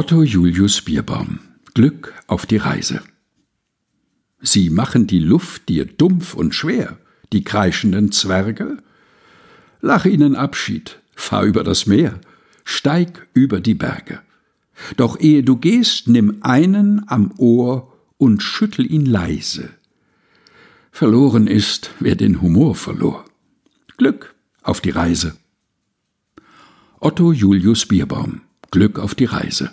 Otto Julius Bierbaum Glück auf die Reise Sie machen die Luft dir dumpf und schwer, die kreischenden Zwerge? Lach ihnen Abschied, fahr über das Meer, steig über die Berge. Doch ehe du gehst, nimm einen am Ohr und schüttel ihn leise. Verloren ist, wer den Humor verlor. Glück auf die Reise. Otto Julius Bierbaum Glück auf die Reise.